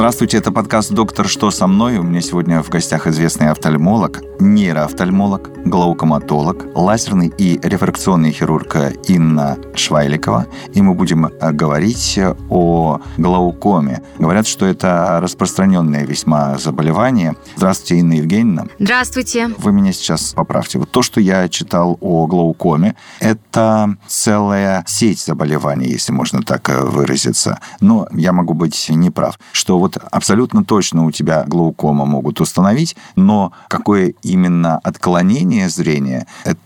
Здравствуйте, это подкаст «Доктор, что со мной?». У меня сегодня в гостях известный офтальмолог, нейроофтальмолог, глаукоматолог, лазерный и рефракционный хирург Инна Швайликова. И мы будем э, говорить о глаукоме. Говорят, что это распространенное весьма заболевание. Здравствуйте, Инна Евгеньевна. Здравствуйте. Вы меня сейчас поправьте. Вот то, что я читал о глаукоме, это целая сеть заболеваний, если можно так э, выразиться. Но я могу быть неправ. Что вот абсолютно точно у тебя глаукома могут установить, но какое именно отклонение зрения, это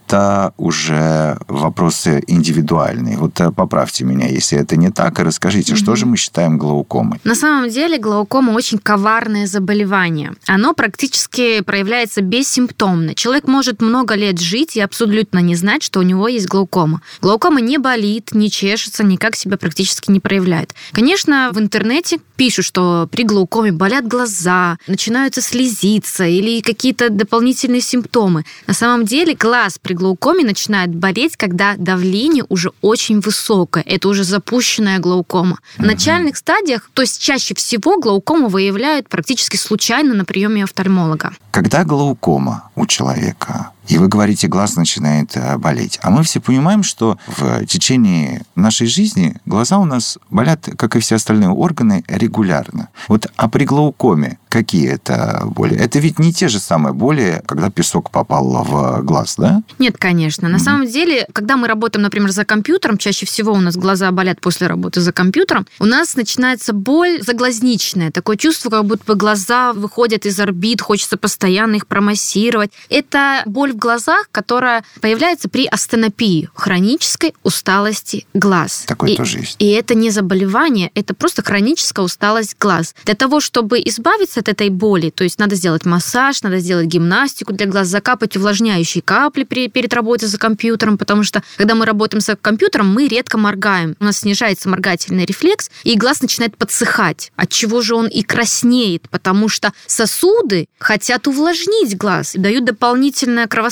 уже вопросы индивидуальные. Вот э, поправьте меня, если это не так, и расскажите, что же мы считаем глаукомой? На самом деле глаукома очень коварное заболевание. Оно практически проявляется бессимптомно. Человек может много лет жить и абсолютно не знать, что у него есть глаукома. Глаукома не болит, не чешется, никак себя практически не проявляет. Конечно, в интернете пишут, что при глаукоме болят глаза, начинаются слезиться или какие-то дополнительные симптомы. На самом деле глаз при глаукоме начинает болеть, когда давление уже очень высокое. Это уже запущенная глаукома. В начальных стадиях, то есть чаще всего глаукому выявляют практически случайно на приеме офтальмолога. Когда глаукома у человека, и вы говорите, глаз начинает э, болеть, а мы все понимаем, что в течение нашей жизни глаза у нас болят, как и все остальные органы, регулярно. Вот а при глаукоме какие это боли? Это ведь не те же самые боли, когда песок попал в глаз, да? Нет, конечно. На самом деле, когда мы работаем, например, за компьютером, чаще всего у нас глаза болят после работы за компьютером, у нас начинается боль заглазничная. Такое чувство, как будто бы глаза выходят из орбит, хочется постоянно их промассировать. Это боль в глазах, которая появляется при астенопии, хронической усталости глаз. Такое И- тоже есть. И это не заболевание, это просто хроническая усталость глаз. Для того, чтобы избавиться от этой боли, то есть надо сделать массаж, надо сделать гимнастику для глаз, закапать увлажняющие капли при- перед работой за компьютером, потому что когда мы работаем за компьютером, мы редко моргаем. У нас снижается моргательный рефлекс, и глаз начинает подсыхать. От чего же он и краснеет? Потому что сосуды хотят увлажнить глаз и дают дополнительное кровоснабжение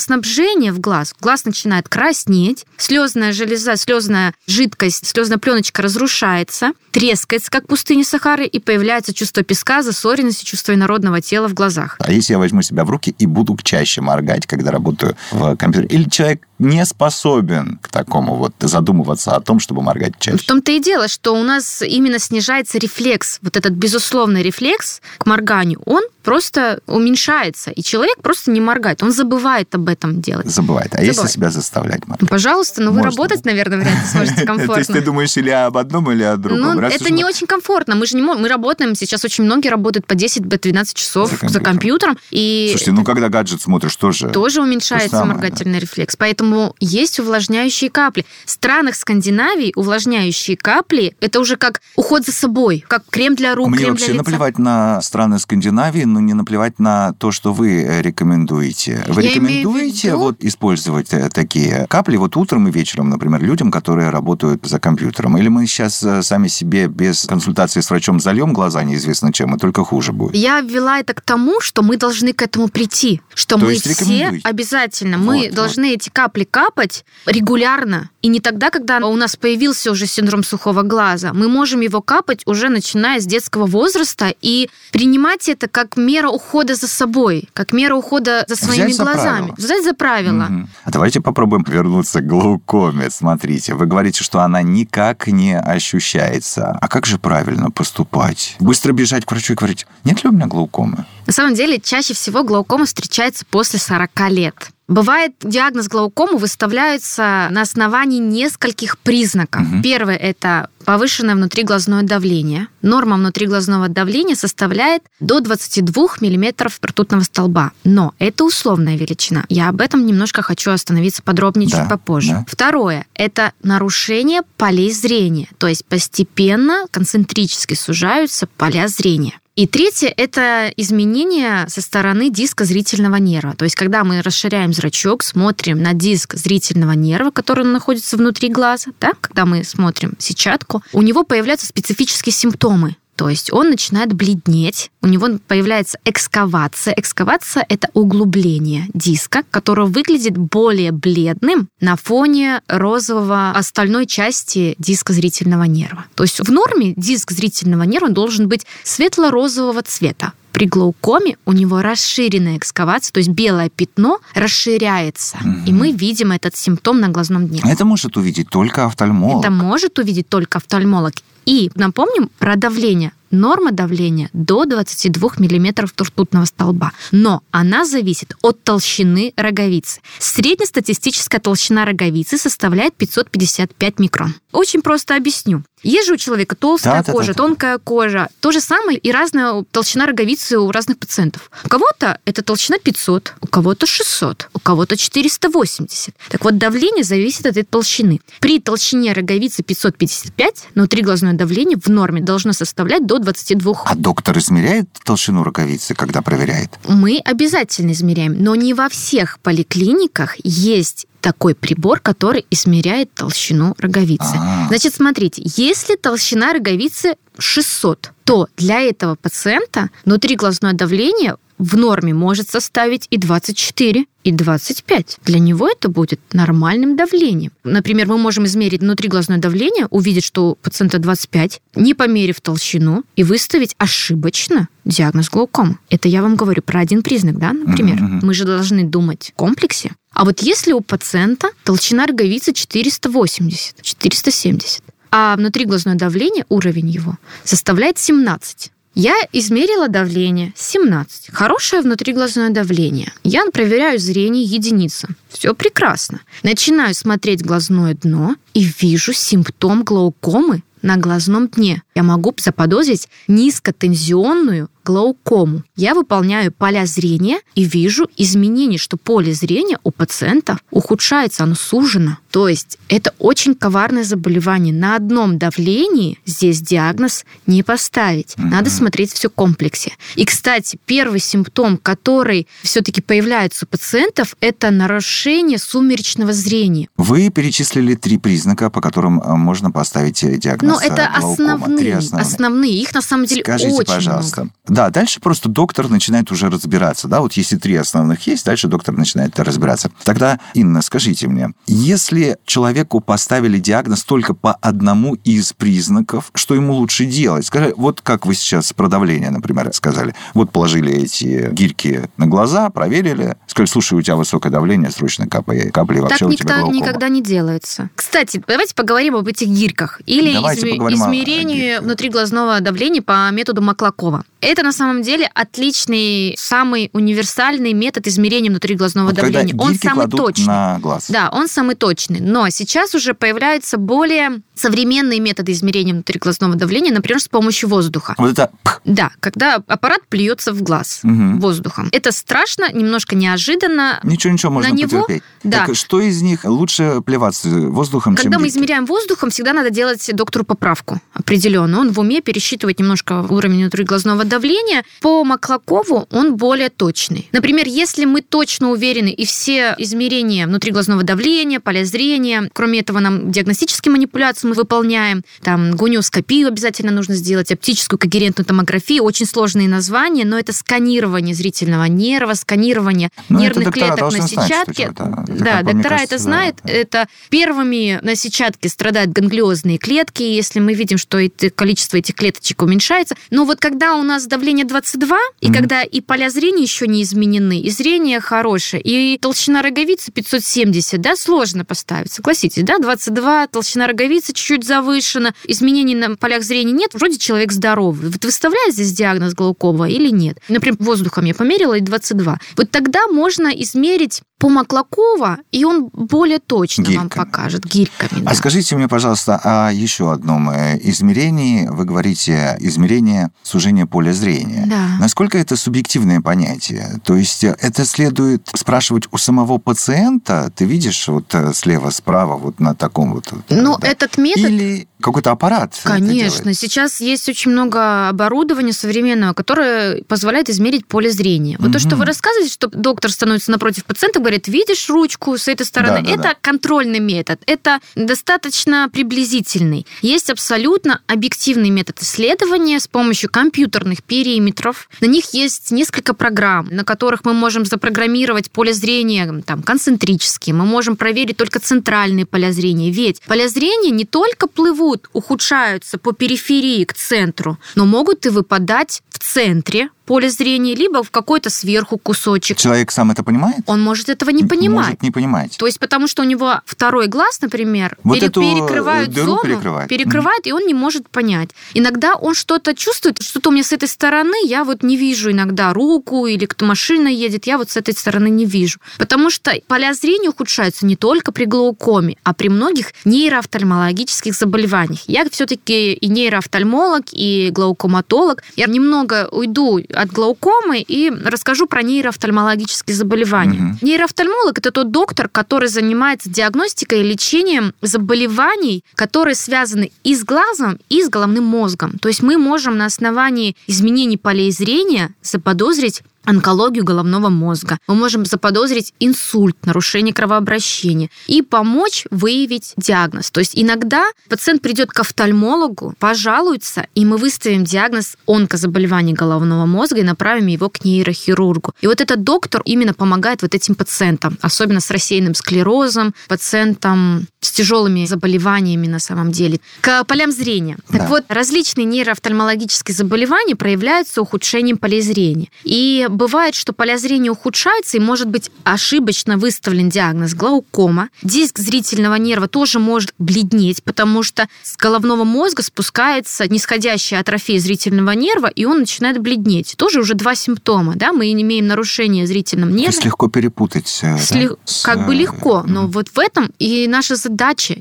в глаз. Глаз начинает краснеть, слезная железа, слезная жидкость, слезная пленочка разрушается, трескается, как пустыня Сахары, и появляется чувство песка, засоренности, чувство инородного тела в глазах. А если я возьму себя в руки и буду чаще моргать, когда работаю в компьютере? Или человек не способен к такому вот задумываться о том, чтобы моргать В чаще? том-то и дело, что у нас именно снижается рефлекс, вот этот безусловный рефлекс к морганию, он просто уменьшается, и человек просто не моргает, он забывает об этом делать. Забывает. А если Забывает. себя заставлять Ну, моргать? Пожалуйста, но вы Можно. работать, наверное, вряд ли сможете То есть комфортно. ты думаешь или об одном, или о другом? Ну, это не очень комфортно. Мы же не. Мы работаем сейчас очень многие работают по 10-12 часов За компьютером. Слушайте, ну когда гаджет смотришь, тоже... тоже уменьшается моргательный рефлекс. Поэтому есть увлажняющие капли. В странах Скандинавии увлажняющие капли это уже как уход за собой, как крем для рук, Мне крем вообще для лица. наплевать на страны Скандинавии, но не наплевать на то, что вы э, рекомендуете. Вы Я рекомендуете виду- вот использовать э, такие капли вот утром и вечером, например, людям, которые работают за компьютером? Или мы сейчас э, сами себе без консультации с врачом зальем глаза неизвестно чем, и только хуже будет? Я ввела это к тому, что мы должны к этому прийти, что То мы все обязательно, Вот, мы вот. должны эти капли капать регулярно, и не тогда, когда у нас появился уже синдром сухого глаза. Мы можем его капать уже начиная с детского возраста и принимать это как мера ухода за собой, как мера ухода за своими Взять за глазами. правило. Взять за правило. Мгм. А давайте попробуем вернуться к глаукоме. Смотрите, вы говорите, что она никак не ощущается. А как же правильно поступать? Быстро бежать к врачу и говорить, нет ли у меня глаукомы? На самом деле, чаще всего глаукома встречается после 40 лет. Бывает, диагноз глаукомы выставляется на основании нескольких признаков. Мгм. Первое – это повышенное внутриглазное давление. Норма внутриглазного давления составляет до 22 мм ртутного столба. Но это условная величина. Я об этом немножко хочу остановиться подробнее Да, чуть попозже. да. Второе – это нарушение полей зрения. То есть постепенно, концентрически сужаются поля зрения. И третье – это изменение со стороны диска зрительного нерва. То есть, когда мы расширяем зрачок, смотрим на диск зрительного нерва, который находится внутри глаза, да, когда мы смотрим сетчатку, у него появляются специфические симптомы. То есть он начинает бледнеть, у него появляется экскавация. Экскавация – это углубление диска, которое выглядит более бледным на фоне розового остальной части диска зрительного нерва. То есть в норме диск зрительного нерва должен быть светло-розового цвета. При глаукоме у него расширенная экскавация, то есть белое пятно расширяется, угу. и мы видим этот симптом на глазном дне. Это может увидеть только офтальмолог. Это может увидеть только офтальмолог. И напомним про давление. Норма давления до 22 мм ртутного столба. Но она зависит от толщины роговицы. Среднестатистическая толщина роговицы составляет 555 микрон. Очень просто объясню. Есть же у человека толстая да, кожа, да, да, тонкая кожа. То же самое и разная толщина роговицы у разных пациентов. У кого-то это толщина 500, у кого-то 600, у кого-то 480. Так вот, давление зависит от этой толщины. При толщине роговицы 555 внутриглазное давление в норме должно составлять до 22. А доктор измеряет толщину роговицы, когда проверяет? Мы обязательно измеряем, но не во всех поликлиниках есть такой прибор, который измеряет толщину роговицы. А-а-а. Значит, смотрите, если толщина роговицы 600, то для этого пациента внутриглазное давление в норме может составить и 24, и 25. Для него это будет нормальным давлением. Например, мы можем измерить внутриглазное давление, увидеть, что у пациента 25, не померив толщину, и выставить ошибочно диагноз глаукома. Это я вам говорю про один признак, да, например. Mm-hmm. Мы же должны думать в комплексе. А вот если у пациента толщина роговицы 480, 470, а внутриглазное давление, уровень его, составляет 17, я измерила давление 17. Хорошее внутриглазное давление. Я проверяю зрение единица. Все прекрасно. Начинаю смотреть глазное дно и вижу симптом глаукомы на глазном дне. Я могу заподозрить низкотензионную глаукому. Я выполняю поля зрения и вижу изменения, что поле зрения у пациента ухудшается, оно сужено. То есть это очень коварное заболевание. На одном давлении здесь диагноз не поставить. Надо смотреть все в комплексе. И, кстати, первый симптом, который все-таки появляется у пациентов, это нарушение сумеречного зрения. Вы перечислили три признака, по которым э, можно поставить э, диагноз Ну, это основные, основные. основные. Их на самом деле Скажите, очень пожалуйста, много. Да, дальше просто доктор начинает уже разбираться. Да, вот если три основных есть, дальше доктор начинает разбираться. Тогда, Инна, скажите мне, если человеку поставили диагноз только по одному из признаков, что ему лучше делать? Скажи, вот как вы сейчас про давление, например, сказали. Вот положили эти гирьки на глаза, проверили, сказали, слушай, у тебя высокое давление, срочно капай капли, вообще так у тебя никогда, никогда не делается. Кстати, давайте поговорим об этих гирьках. Или изме- измерению внутриглазного давления по методу Маклакова. Это на самом деле отличный, самый универсальный метод измерения внутриглазного вот давления. Он самый точный. На глаз. Да, он самый точный. Но сейчас уже появляются более современные методы измерения внутриглазного давления, например, с помощью воздуха. Вот это... Да, когда аппарат плюется в глаз угу. воздухом. Это страшно, немножко неожиданно. Ничего, ничего, можно на него, потерпеть. Да. Так что из них лучше плеваться воздухом, Когда мы измеряем воздухом, всегда надо делать доктору поправку определенную. Он в уме пересчитывать немножко уровень внутриглазного давления. По Маклакову он более точный. Например, если мы точно уверены и все измерения внутриглазного давления, поля зрения, кроме этого нам диагностические манипуляции мы выполняем, там гуниоскопию обязательно нужно сделать, оптическую когерентную томографию, очень сложные названия, но это сканирование зрительного нерва, сканирование но ну, нервных клеток на сетчатке. Знать, это, да, доктора кажется, это знают. Да. Это первыми на сетчатке страдают ганглиозные клетки, если мы видим, что это количество этих клеточек уменьшается. Но вот когда у нас давление 22, и mm-hmm. когда и поля зрения еще не изменены, и зрение хорошее, и толщина роговицы 570, да, сложно поставить, согласитесь, да, 22, толщина роговицы чуть-чуть завышена, изменений на полях зрения нет, вроде человек здоровый. Вот выставляет здесь диагноз глаукома или нет? Например, воздухом я померила и 22. Вот тогда можно измерить по Маклакова, и он более точно гирьками. вам покажет гирьками. А да. скажите мне, пожалуйста, о еще одном э, измерении. Вы говорите измерение сужения поля зрения. Да. Насколько это субъективное понятие? То есть э, это следует спрашивать у самого пациента? Ты видишь вот э, слева, справа, вот на таком вот... Ну, да? этот метод... Или какой-то аппарат. Конечно, сейчас есть очень много оборудования современного, которое позволяет измерить поле зрения. Вот то, что вы рассказываете, что доктор становится напротив пациента, говорит, видишь ручку с этой стороны, Да, да, это да. контрольный метод, это достаточно приблизительный. Есть абсолютно объективный метод исследования с помощью компьютерных периметров. На них есть несколько программ, на которых мы можем запрограммировать поле зрения там, концентрически, мы можем проверить только центральные поля зрения. Ведь поля зрения не только плывут, ухудшаются по периферии к центру, но могут и выпадать в центре поля зрения, либо в какой-то сверху кусочек. Человек сам это понимает? Он может этого не понимать. Может не понимать. То есть потому что у него второй глаз, например, Вот пере- э, дыру зону, перекрывает. перекрывает, и он не может понять. Иногда он что-то чувствует, что-то у меня с этой стороны, я вот не вижу иногда руку или кто машина едет, я вот с этой стороны не вижу. Потому что поля зрения ухудшаются не только при глаукоме, а при многих нейроофтальмологических заболеваниях. Я все-таки и нейроофтальмолог, и глаукоматолог. Я немного уйду от глаукомы и расскажу про нейроофтальмологические заболевания. Мгм. Нейроофтальмолог это тот доктор, который занимается диагностикой и лечением заболеваний, которые связаны и с глазом, и с головным мозгом. То есть мы можем на основании изменений полей зрения заподозрить онкологию головного мозга. Мы можем заподозрить инсульт, нарушение кровообращения и помочь выявить диагноз. То есть иногда пациент придет к офтальмологу, пожалуется, и мы выставим диагноз онкозаболевания головного мозга и направим его к нейрохирургу. И вот этот доктор именно помогает вот этим пациентам, особенно с рассеянным склерозом, пациентам с тяжелыми заболеваниями на самом деле. К полям зрения. Да. Так вот, различные нейроофтальмологические заболевания проявляются ухудшением полей зрения. И бывает, что поля зрения ухудшаются, и может быть ошибочно выставлен диагноз глаукома. Диск зрительного нерва тоже может бледнеть, потому что с головного мозга спускается нисходящая атрофия зрительного нерва, и он начинает бледнеть. Тоже уже два симптома. Да? Мы имеем нарушение зрительного То нерва. есть легко перепутать. э, да, Сли- с, Как бы э, легко, но мгм. вот в этом и наша задача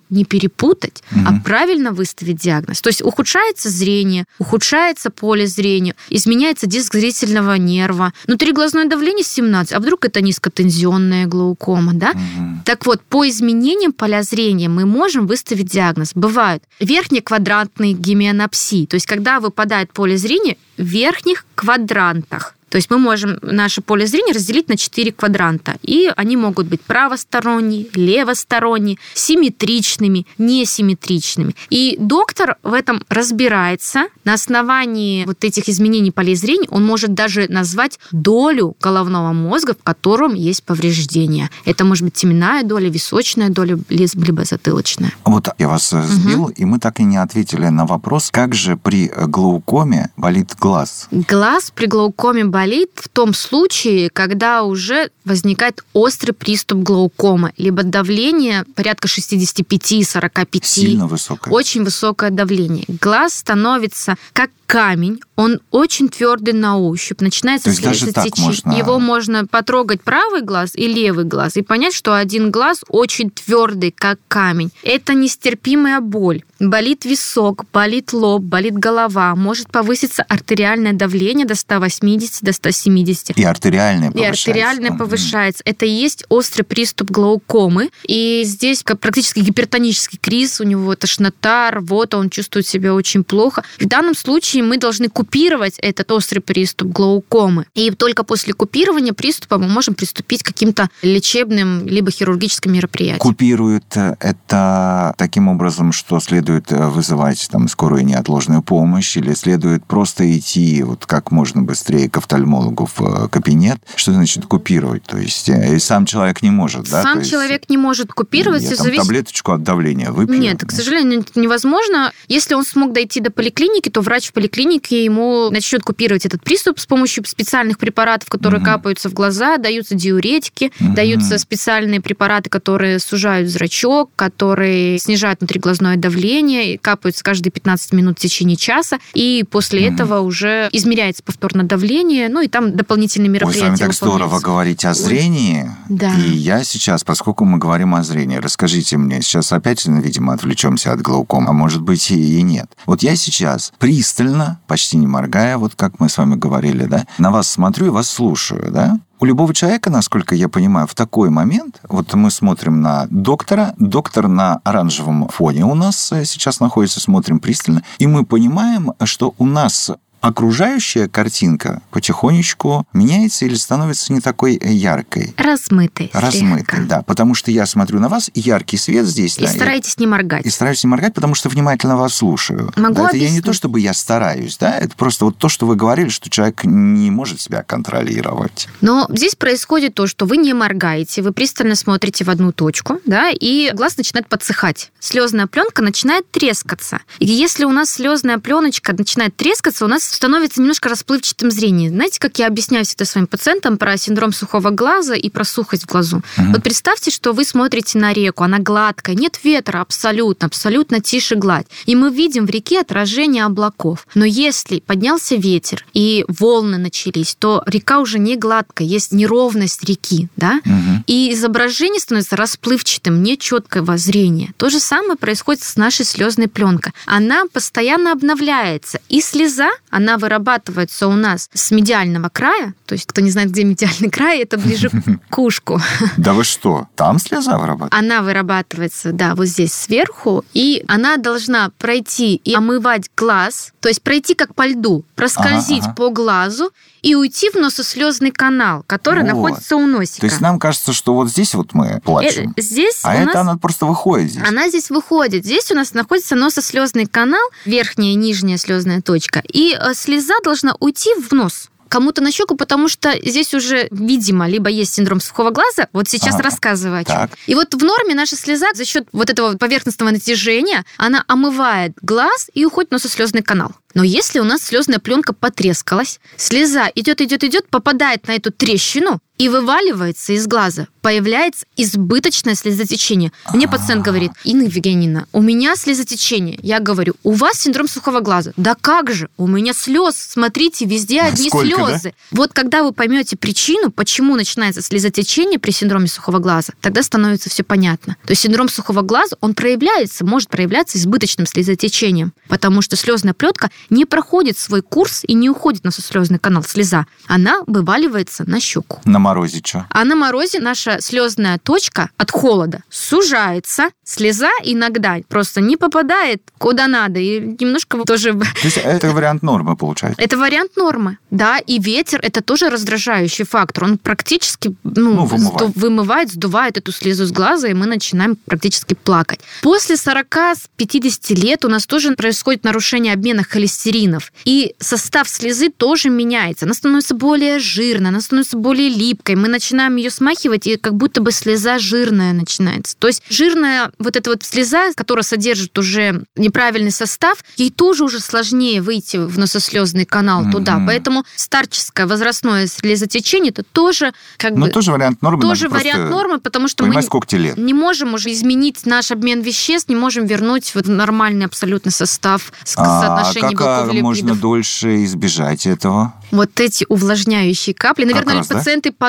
не перепутать, а Мгм. правильно выставить диагноз. То есть ухудшается зрение, ухудшается поле зрения, изменяется диск зрительного нерва, внутриглазное давление 17, а вдруг это низкотензионная глаукома, да? Мгм. Так вот, по изменениям поля зрения мы можем выставить диагноз. Бывают верхнеквадрантные гемианопсии, то есть когда выпадает поле зрения в верхних квадрантах. То есть мы можем наше поле зрения разделить на четыре квадранта. И они могут быть правосторонние, левосторонние, симметричными, несимметричными. И доктор в этом разбирается. На основании вот этих изменений полей зрения он может даже назвать долю головного мозга, в котором есть повреждения. Это может быть теменная доля, височная доля, либо затылочная. Вот я вас э, сбил, и мы так и не ответили на вопрос, как же при глаукоме болит глаз? Глаз при глаукоме болит в том случае, когда уже возникает острый приступ глаукомы, либо давление порядка 65-45. Сильно высокое. Очень высокое давление. Глаз становится как камень, он очень твердый на ощупь, начинается слезотечение. можно- Его можно потрогать правый глаз и левый глаз и понять, что один глаз очень твердый, как камень. Это нестерпимая боль. Болит висок, болит лоб, болит голова, может повыситься артериальное давление до 180, до 170. И артериальное И повышается. артериальное Мгм. повышается. Это и есть острый приступ глаукомы. И здесь практически гипертонический криз, у него тошнота, рвота, он чувствует себя очень плохо. В данном случае мы должны купировать этот острый приступ глаукомы. И только после купирования приступа мы можем приступить к каким-то лечебным либо хирургическим мероприятиям. Купируют э, это таким образом, что следует э, вызывать там скорую неотложную помощь или следует просто идти вот как можно быстрее к офтальмологу в э, кабинет. Что значит купировать? То есть и сам человек не может, да? Сам То есть, человек не может купировать, я там зависит таблеточку от давления выпью. Нет, к сожалению, невозможно. Если он смог дойти до поликлиники, то врач в поликлинике ему начнет купировать этот приступ с помощью специальных препаратов, которые Мгм. капаются в глаза, даются диуретики, Мгм. даются специальные препараты, которые сужают зрачок, которые снижают внутриглазное давление, капаются каждые 15 минут в течение часа, и после Мгм. этого уже измеряется повторно давление, ну и там дополнительные Ой, мероприятия с вами так здорово говорить о зрении. Да. И я сейчас, поскольку мы говорим о зрении, расскажите мне, сейчас опять, видимо, отвлечемся от глаукома, а может быть и нет. Вот я сейчас пристально, почти не моргая, вот как мы с вами говорили, да, на вас смотрю и вас слушаю, да? У любого человека, насколько я понимаю, в такой момент, вот мы смотрим на доктора, доктор на оранжевом фоне у нас э, сейчас находится, смотрим пристально, и мы понимаем, что у нас окружающая картинка потихонечку меняется или становится не такой яркой. Размытой. Размытой, слегка. да. Потому что я смотрю на вас, и яркий свет здесь. И да, старайтесь не моргать. и стараюсь не моргать, потому что внимательно вас слушаю. Могу Да, это я не объяснить? то, чтобы я стараюсь, да, это просто вот то, что вы говорили, что человек не может себя контролировать. Но здесь происходит то, что вы не моргаете, вы пристально смотрите в одну точку, да, и глаз начинает подсыхать. Слезная пленка начинает трескаться. И если у нас слезная пленочка начинает трескаться, у нас становится немножко расплывчатым зрение. Знаете, как я объясняю всегда своим пациентам про синдром сухого глаза и про сухость в глазу? Мгм. Вот представьте, что вы смотрите на реку, она гладкая, нет ветра абсолютно, абсолютно тише гладь. И мы видим в реке отражение облаков. Но если поднялся ветер и волны начались, то река уже не гладкая, есть неровность реки, да? Мгм. И изображение становится расплывчатым, нечеткого зрения. То же самое происходит с нашей слезной пленкой. Она постоянно обновляется. И слеза, она вырабатывается у нас с медиального края. То есть, кто не знает, где медиальный край, это ближе к ушку. Да вы что, там слеза вырабатывает? Она вырабатывается, да, вот здесь сверху, и она должна пройти и омывать глаз, то есть пройти как по льду, проскользить Ага, ага. по глазу и уйти в носослезный канал, который Вот. находится у носика. То есть нам кажется, что вот здесь вот мы плачем, Э, Здесь а это нас... она просто выходит здесь. Она здесь выходит. Здесь у нас находится носослезный канал, верхняя и нижняя слезная точка. И э, слеза должна уйти в нос кому-то на щеку, потому что здесь уже, видимо, либо есть синдром сухого глаза, вот сейчас Ага. рассказываю о чем. Так. И вот в норме наша слеза за счет вот этого поверхностного натяжения, она омывает глаз и уходит в носослезный канал. Но если у нас слезная пленка потрескалась, слеза идет, идет, идет, попадает на эту трещину и вываливается из глаза. Появляется избыточное слезотечение. Мне пациент говорит, Инна Евгеньевна, у меня слезотечение. Я говорю, у вас синдром сухого глаза. Да как же? У меня слез, смотрите, везде одни Сколько, да? слезы. Вот когда вы поймете причину, почему начинается слезотечение при синдроме сухого глаза, тогда становится все понятно. То есть синдром сухого глаза, он проявляется, может проявляться избыточным слезотечением, потому что слезная плетка не проходит свой курс и не уходит на слезный канал слеза. Она вываливается на щеку. На морозе что? А на морозе наша слезная точка от холода сужается, слеза иногда просто не попадает куда надо, и немножко тоже То есть это вариант нормы получается. это вариант нормы, да, и ветер это тоже раздражающий фактор. Он практически ну, Ну, вымывает. сду- вымывает, сдувает эту слезу с глаза, и мы начинаем практически плакать. После 40-50 лет у нас тоже происходит нарушение обмена холестеринов, и состав слезы тоже меняется. Она становится более жирной, она становится более липкой. Мы начинаем ее смахивать, и как будто бы слеза жирная начинается. То есть жирная вот эта вот слеза, которая содержит уже неправильный состав, ей тоже уже сложнее выйти в носослезный канал туда. Мгм. Поэтому старческое возрастное слезотечение это тоже как Ну, бы тоже вариант нормы. тоже вариант нормы, потому что мы лет. не можем уже изменить наш обмен веществ, не можем вернуть вот нормальный абсолютно состав А соотношение как а, белков можно липидов. дольше избежать этого? Вот эти увлажняющие капли. Наверное, раз, да?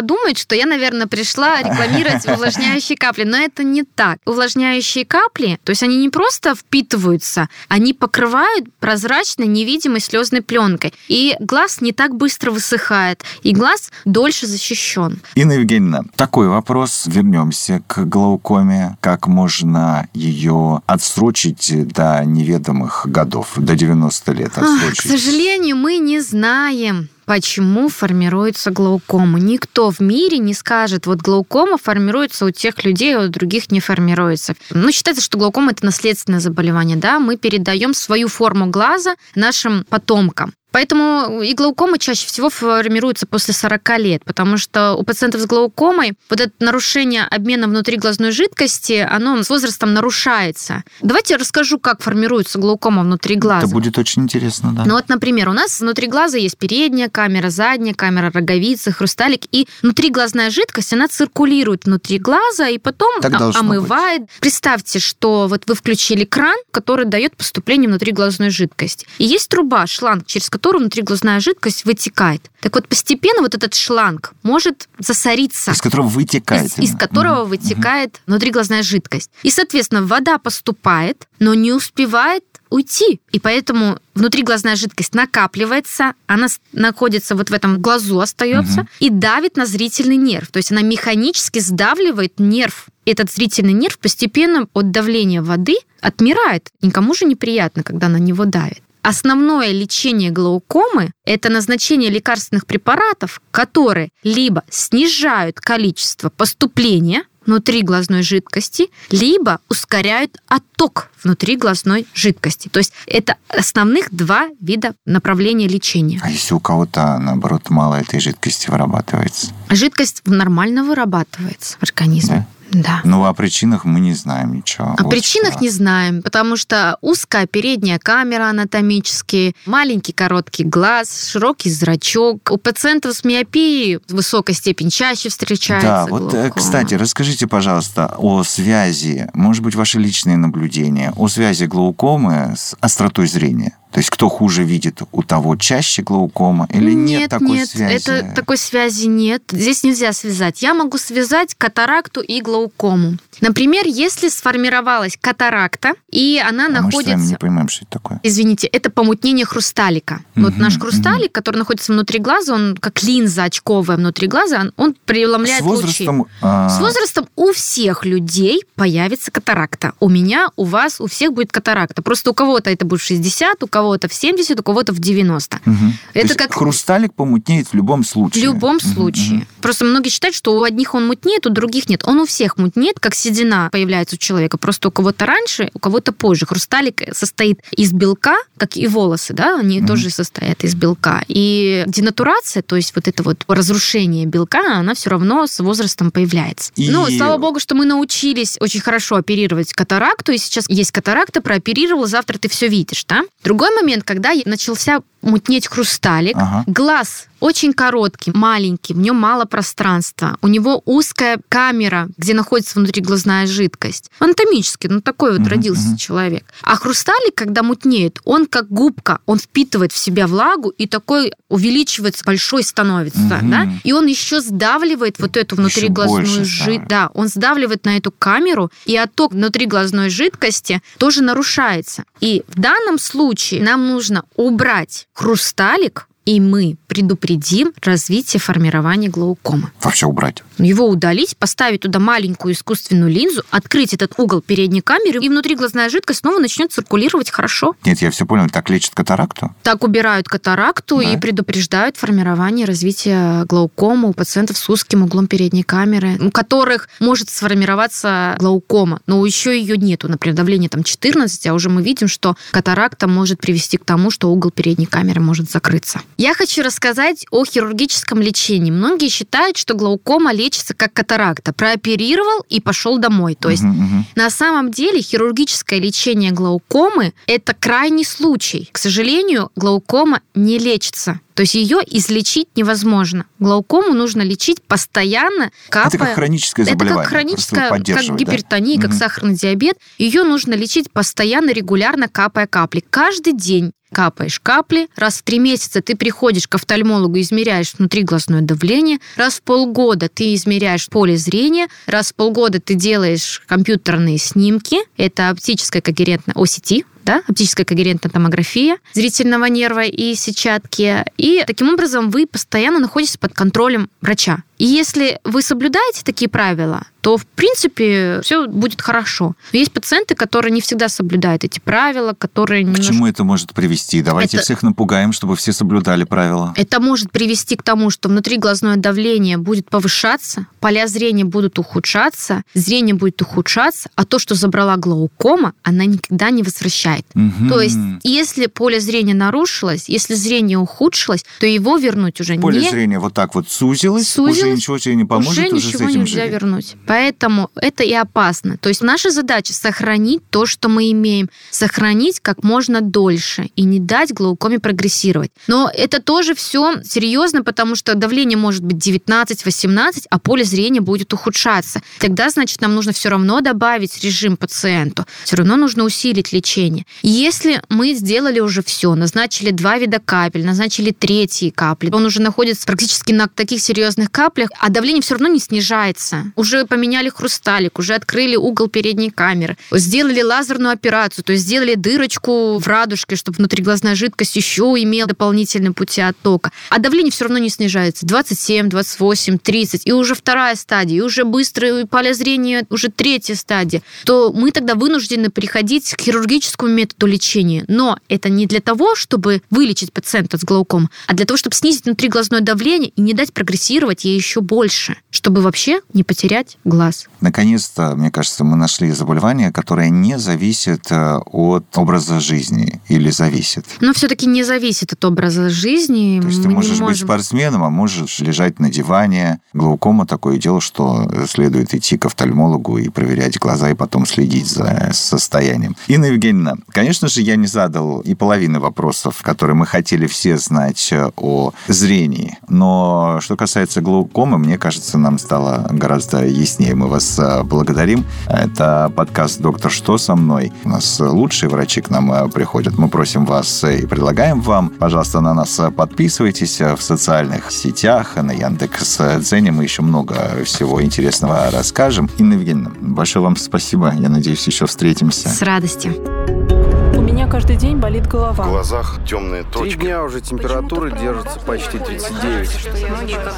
Подумают, что я, наверное, пришла рекламировать увлажняющие капли, но это не так. Увлажняющие капли, то есть они не просто впитываются, они покрывают прозрачной невидимой слезной пленкой. И глаз не так быстро высыхает, и глаз дольше защищен. Инна Евгеньевна, такой вопрос. Вернемся к глаукоме. Как можно ее отсрочить до неведомых годов, до 90 лет Ах, отсрочить? К сожалению, мы не знаем, почему формируется глаукома. Никто в мире не скажет, вот глаукома формируется у тех людей, а у других не формируется. Ну, считается, что глаукома это наследственное заболевание, да, мы передаем свою форму глаза нашим потомкам. Поэтому и глаукома чаще всего формируется после 40 лет, потому что у пациентов с глаукомой вот это нарушение обмена внутриглазной жидкости, оно с возрастом нарушается. Давайте я расскажу, как формируется глаукома внутри глаза. Это будет очень интересно, да. Ну вот, например, у нас внутри глаза есть передняя камера, задняя камера, роговица, хрусталик, и внутриглазная жидкость, она циркулирует внутри глаза и потом Так должно омывает. Представьте, что вот вы включили кран, который дает поступление внутриглазной жидкости. И есть труба, шланг, через которую внутриглазная жидкость вытекает. Так вот, постепенно вот этот шланг может засориться Из которого вытекает. из, из которого Мгм. вытекает внутриглазная жидкость. И, соответственно, вода поступает, но не успевает уйти. И поэтому внутриглазная жидкость накапливается, она находится вот в этом глазу остается угу. и давит на зрительный нерв. То есть она механически сдавливает нерв. Этот зрительный нерв постепенно от давления воды отмирает. Никому же неприятно, когда на него давит. Основное лечение глаукомы – это назначение лекарственных препаратов, которые либо снижают количество поступления внутри глазной жидкости, либо ускоряют отток внутри глазной жидкости. То есть это основных два вида направления лечения. А если у кого-то, наоборот, мало этой жидкости вырабатывается? Жидкость нормально вырабатывается в организме. Да? Да. Ну, о причинах мы не знаем ничего. О вот причинах что. не знаем, потому что узкая передняя камера анатомически, маленький короткий глаз, широкий зрачок. У пациентов с миопией высокая степень чаще встречается. Да, вот, глаукома. кстати, расскажите, пожалуйста, о связи, может быть, ваши личные наблюдения, о связи глаукомы с остротой зрения. То есть кто хуже видит, у того чаще глаукома или нет, нет такой нет, связи? Нет, это такой связи нет. Здесь нельзя связать. Я могу связать катаракту и глаукому. Например, если сформировалась катаракта, и она а находится... Мы с не понимаем, что это такое. Извините, это помутнение хрусталика. Угу, вот наш хрусталик, угу. который находится внутри глаза, он как линза очковая внутри глаза, он, он преломляет с возрастом, лучи. А... С возрастом у всех людей появится катаракта. У меня, у вас, у всех будет катаракта. Просто у кого-то это будет 60, у кого кого-то в 70, у кого-то в 90. Угу. Это как хрусталик помутнеет в любом случае. В любом угу, случае. Угу. Просто многие считают, что у одних он мутнеет, у других нет. Он у всех мутнеет, как седина появляется у человека. Просто у кого-то раньше, у кого-то позже. Хрусталик состоит из белка, как и волосы, да, они угу. тоже состоят из белка. И денатурация, то есть вот это вот разрушение белка, она все равно с возрастом появляется. И... Ну, слава богу, что мы научились очень хорошо оперировать катаракту, и сейчас есть катаракта, прооперировал, завтра ты все видишь, да? Другой момент, когда начался мутнеть хрусталик, ага. глаз очень короткий, маленький, в нем мало пространства. У него узкая камера, где находится внутриглазная жидкость. Анатомически, ну такой вот родился uh-huh. человек. А хрусталик, когда мутнеет, он как губка, он впитывает в себя влагу и такой увеличивается, большой становится, uh-huh. да? И он еще сдавливает вот эту внутриглазную жидкость. Да, он сдавливает на эту камеру, и отток внутриглазной жидкости тоже нарушается. И в данном случае нам нужно убрать хрусталик, и мы предупредим развитие формирования глаукомы. Вообще убрать? Его удалить, поставить туда маленькую искусственную линзу, открыть этот угол передней камеры, и внутри глазная жидкость снова начнет циркулировать хорошо. Нет, я все понял. Так лечат катаракту? Так убирают катаракту да. и предупреждают формирование развития глаукомы у пациентов с узким углом передней камеры, у которых может сформироваться глаукома, но еще ее нету. Например, давление там 14, а уже мы видим, что катаракта может привести к тому, что угол передней камеры может закрыться. Я хочу рассказать о хирургическом лечении. Многие считают, что глаукома лечится как катаракта. Прооперировал и пошел домой. То есть uh-huh, uh-huh. на самом деле хирургическое лечение глаукомы – это крайний случай. К сожалению, глаукома не лечится. То есть ее излечить невозможно. Глаукому нужно лечить постоянно, капая. Это как хроническое заболевание. Это как хроническое, как гипертония, да? как угу. сахарный диабет. Ее нужно лечить постоянно, регулярно, капая капли. Каждый день капаешь капли. Раз в три месяца ты приходишь к офтальмологу, измеряешь внутриглазное давление. Раз в полгода ты измеряешь поле зрения. Раз в полгода ты делаешь компьютерные снимки. Это оптическая когерентная OCT, да, оптическая когерентная томография зрительного нерва и сетчатки. И таким образом вы постоянно находитесь под контролем врача. И если вы соблюдаете такие правила, то, в принципе, все будет хорошо. Но есть пациенты, которые не всегда соблюдают эти правила, которые... К чему это может привести? Давайте это... всех напугаем, чтобы все соблюдали правила. Это может привести к тому, что внутри глазное давление будет повышаться, поля зрения будут ухудшаться, зрение будет ухудшаться, а то, что забрала глаукома, она никогда не возвращает. Угу. То есть, если поле зрения нарушилось, если зрение ухудшилось, то его вернуть уже поле не... Поле зрения вот так вот сузилось, сузилось уже ничего тебе не поможет, уже, уже ничего нельзя жили. вернуть. Поэтому это и опасно. То есть наша задача сохранить то, что мы имеем, сохранить как можно дольше и не дать глаукоме прогрессировать. Но это тоже все серьезно, потому что давление может быть 19-18, а поле зрения будет ухудшаться. Тогда, значит, нам нужно все равно добавить режим пациенту. Все равно нужно усилить лечение. Если мы сделали уже все, назначили два вида капель, назначили третьи капли, он уже находится практически на таких серьезных каплях, а давление все равно не снижается. Уже поменяли хрусталик, уже открыли угол передней камеры, сделали лазерную операцию, то есть сделали дырочку в радужке, чтобы внутриглазная жидкость еще имела дополнительные пути оттока. А давление все равно не снижается. 27, 28, 30. И уже вторая стадия, и уже быстрое поле зрения, уже третья стадия. То мы тогда вынуждены приходить к хирургическому методу лечения. Но это не для того, чтобы вылечить пациента с глауком, а для того, чтобы снизить внутриглазное давление и не дать прогрессировать ей еще больше, чтобы вообще не потерять глаз. Наконец-то, мне кажется, мы нашли заболевание, которое не зависит э, от образа жизни или зависит. Но все-таки не зависит от образа жизни. То есть ты можешь быть можем- спортсменом, а можешь лежать на диване. Глаукома такое дело, что следует идти к офтальмологу и проверять глаза, и потом следить за состоянием. Инна Евгеньевна, конечно же, я не задал и половины вопросов, которые мы хотели все знать э, о зрении. Но что касается глаукомы, мне кажется, нам стало гораздо яснее. Мы вас э, благодарим. Это подкаст «Доктор, что со мной?». У нас лучшие врачи к нам э, приходят. Мы просим вас э, и предлагаем вам, пожалуйста, на нас подписывайтесь в социальных сетях, на Яндекс Дзене. Мы еще много всего интересного расскажем. Инна Евгеньевна, большое вам спасибо. Я надеюсь, еще встретимся. С радостью. У меня каждый день болит В голова. глазах темные Три точки. дня уже температура держится почти 39.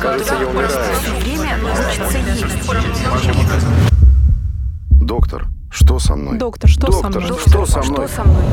Кажется, я умираю. Доктор, что со мной? Доктор, что со Доктор, мной? что со мной? Что со мной?